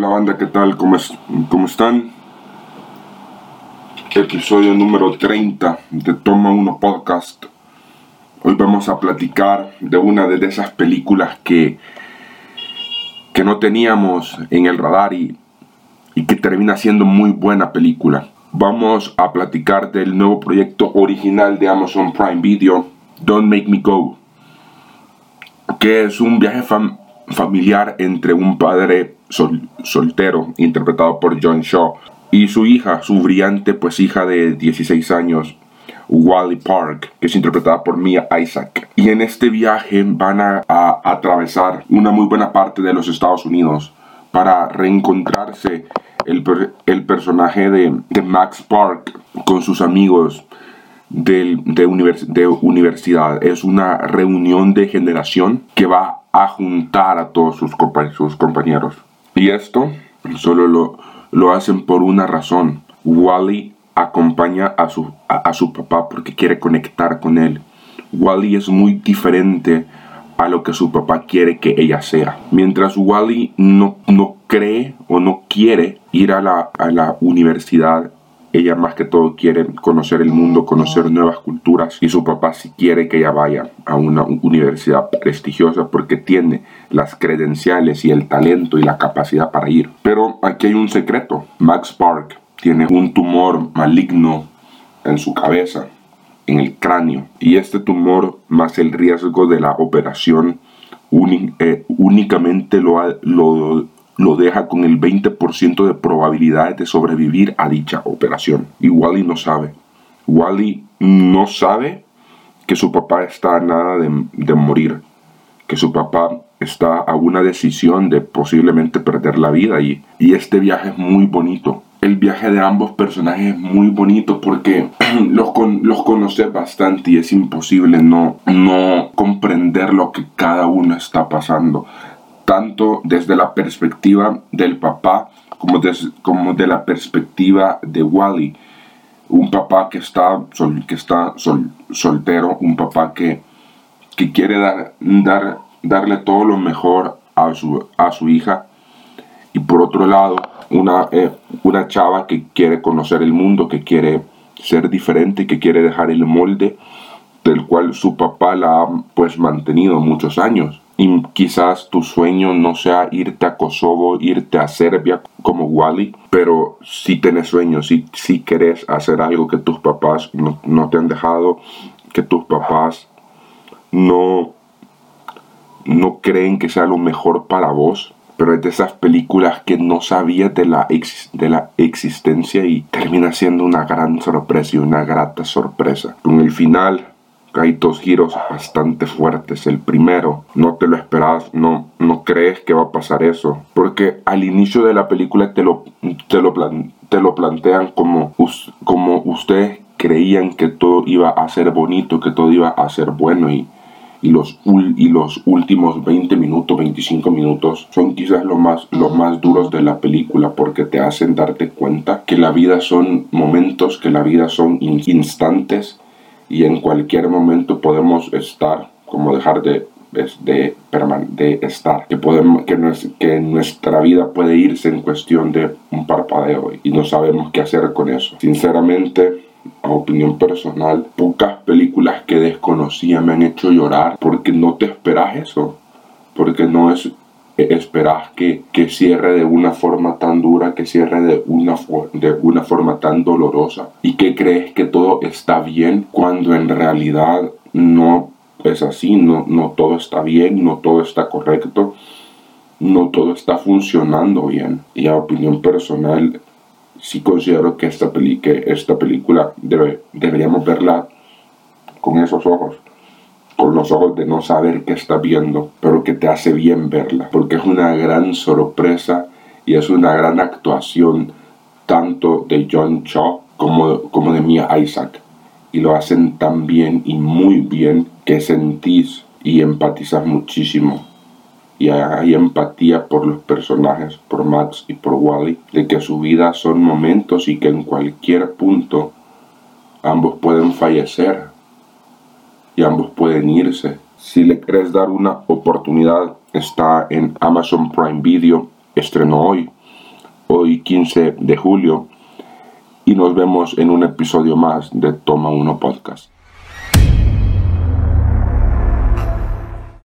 banda? ¿Qué tal? ¿Cómo, es, ¿Cómo están? Episodio número 30 de Toma 1 Podcast. Hoy vamos a platicar de una de esas películas que, que no teníamos en el radar y, y que termina siendo muy buena película. Vamos a platicar del nuevo proyecto original de Amazon Prime Video, Don't Make Me Go, que es un viaje familiar entre un padre soltero, interpretado por John Shaw, y su hija, su brillante pues hija de 16 años, Wally Park, que es interpretada por Mia Isaac. Y en este viaje van a, atravesar una muy buena parte de los Estados Unidos para reencontrarse el, el personaje de, de, Max Park con sus amigos de, de, de universidad. Es una reunión de generación que va a juntar a todos sus, sus compañeros. Y esto solo lo, lo hacen por una razón. Wally acompaña a su, a, su papá porque quiere conectar con él. Wally es muy diferente a lo que su papá quiere que ella sea. Mientras Wally no, no cree o no quiere ir a la, a la universidad ella más que todo quiere conocer el mundo, conocer nuevas culturas y su papá sí quiere que ella vaya a una universidad prestigiosa porque tiene las credenciales y el talento y la capacidad para ir. Pero aquí hay un secreto. Max Park tiene un tumor maligno en su cabeza, en el cráneo. Y este tumor más el riesgo de la operación eh, únicamente lo, lo lo deja con el 20% de probabilidades de sobrevivir a dicha operación. Y Wally no sabe. Wally no sabe que su papá está a nada de, morir, que su papá está a una decisión de posiblemente perder la vida y, y este viaje es muy bonito. El viaje de ambos personajes es muy bonito porque los, los conoces bastante y es imposible no, no comprender lo que cada uno está pasando tanto desde la perspectiva del papá como, como de la perspectiva de Wally. Un papá que está, que está soltero, un papá que, que quiere dar, dar, darle todo lo mejor a su, a su hija. Y por otro lado, una, eh, una chava que quiere conocer el mundo, que quiere ser diferente, que quiere dejar el molde del cual su papá la ha pues mantenido muchos años. Y quizás tu sueño no sea irte a Kosovo, irte a Serbia como Wally, pero si tienes sueños, si, si querés hacer algo que tus papás no, no te han dejado, que tus papás no, no creen que sea lo mejor para vos, pero es de esas películas que no sabías de la, de la existencia y termina siendo una gran sorpresa y una grata sorpresa. Con el final hay dos giros bastante fuertes. El primero, no te lo esperabas, no, no crees que va a pasar eso. Porque al inicio de la película te lo, te lo, te lo plantean como, como ustedes creían que todo iba a ser bonito, que todo iba a ser bueno y, y los, y los últimos 20 minutos, 25 minutos son quizás los más, los más duros de la película porque te hacen darte cuenta que la vida son momentos, que la vida son instantes y en cualquier momento podemos estar, como dejar de, de, de estar, que, podemos, que, que nuestra vida puede irse en cuestión de un parpadeo y no sabemos qué hacer con eso. Sinceramente, a opinión personal, pocas películas que desconocía me han hecho llorar porque no te esperas eso, porque no es esperas que, que, cierre de una forma tan dura, que cierre de una, de una forma tan dolorosa y que crees que todo está bien cuando en realidad no es así, no, no todo está bien, no todo está correcto, no todo está funcionando bien. Y a opinión personal, sí considero que esta, peli que esta película debe, deberíamos verla con esos ojos con los ojos de no saber qué está viendo, pero que te hace bien verla, porque es una gran sorpresa y es una gran actuación tanto de John Cho como, como de Mia Isaac. Y lo hacen tan bien y muy bien que sentís y empatizas muchísimo. Y hay empatía por los personajes, por Max y por Wally, de que su vida son momentos y que en cualquier punto ambos pueden fallecer y ambos pueden irse. Si le quieres dar una oportunidad, está en Amazon Prime Video, estrenó hoy. hoy 15 de julio y nos vemos en un episodio más de Toma Uno Podcast.